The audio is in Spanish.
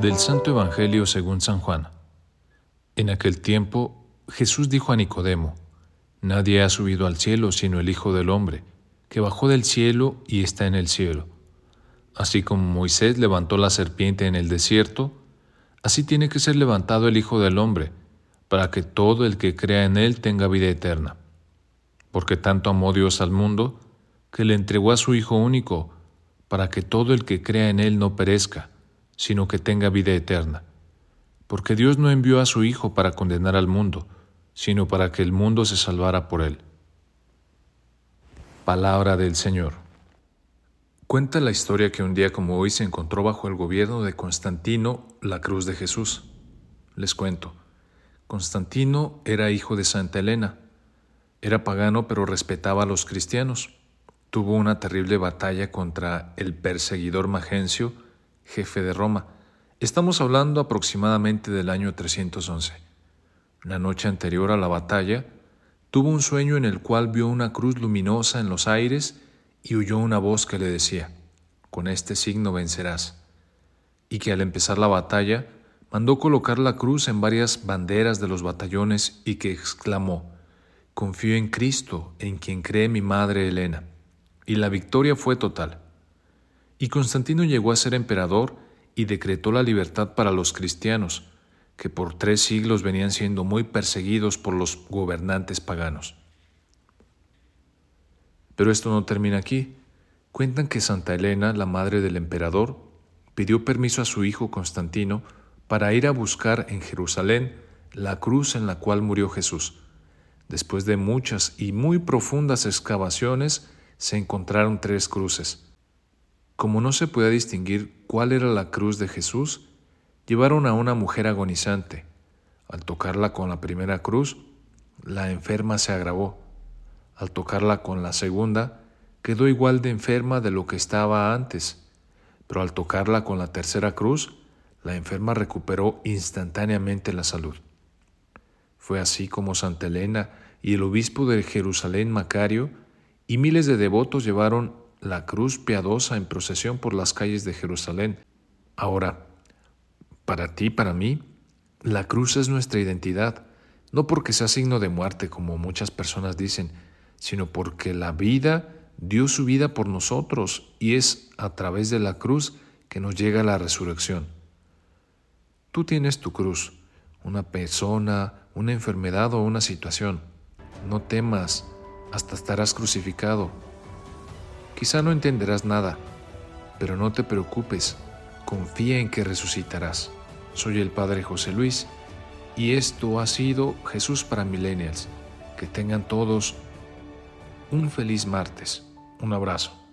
Del Santo Evangelio según San Juan. En aquel tiempo Jesús dijo a Nicodemo, Nadie ha subido al cielo sino el Hijo del Hombre, que bajó del cielo y está en el cielo. Así como Moisés levantó la serpiente en el desierto, así tiene que ser levantado el Hijo del Hombre, para que todo el que crea en él tenga vida eterna. Porque tanto amó Dios al mundo, que le entregó a su Hijo único, para que todo el que crea en él no perezca, sino que tenga vida eterna. Porque Dios no envió a su Hijo para condenar al mundo, sino para que el mundo se salvara por él. Palabra del Señor. Cuenta la historia que un día como hoy se encontró bajo el gobierno de Constantino la cruz de Jesús. Les cuento. Constantino era hijo de Santa Elena. Era pagano pero respetaba a los cristianos. Tuvo una terrible batalla contra el perseguidor Magencio, jefe de Roma. Estamos hablando aproximadamente del año 311. La noche anterior a la batalla, tuvo un sueño en el cual vio una cruz luminosa en los aires y oyó una voz que le decía, con este signo vencerás, y que al empezar la batalla mandó colocar la cruz en varias banderas de los batallones y que exclamó, confío en Cristo, en quien cree mi madre Elena. Y la victoria fue total. Y Constantino llegó a ser emperador y decretó la libertad para los cristianos, que por tres siglos venían siendo muy perseguidos por los gobernantes paganos. Pero esto no termina aquí. Cuentan que Santa Elena, la madre del emperador, pidió permiso a su hijo Constantino para ir a buscar en Jerusalén la cruz en la cual murió Jesús. Después de muchas y muy profundas excavaciones, se encontraron tres cruces. Como no se podía distinguir cuál era la cruz de Jesús, llevaron a una mujer agonizante. Al tocarla con la primera cruz, la enferma se agravó. Al tocarla con la segunda, quedó igual de enferma de lo que estaba antes. Pero al tocarla con la tercera cruz, la enferma recuperó instantáneamente la salud. Fue así como Santa Elena y el obispo de Jerusalén Macario y miles de devotos llevaron la cruz piadosa en procesión por las calles de Jerusalén. Ahora, para ti, para mí, la cruz es nuestra identidad, no porque sea signo de muerte, como muchas personas dicen, sino porque la vida dio su vida por nosotros y es a través de la cruz que nos llega la resurrección. Tú tienes tu cruz, una persona, una enfermedad o una situación. No temas, hasta estarás crucificado. Quizá no entenderás nada, pero no te preocupes, confía en que resucitarás. Soy el Padre José Luis y esto ha sido Jesús para Millennials. Que tengan todos un feliz martes. Un abrazo.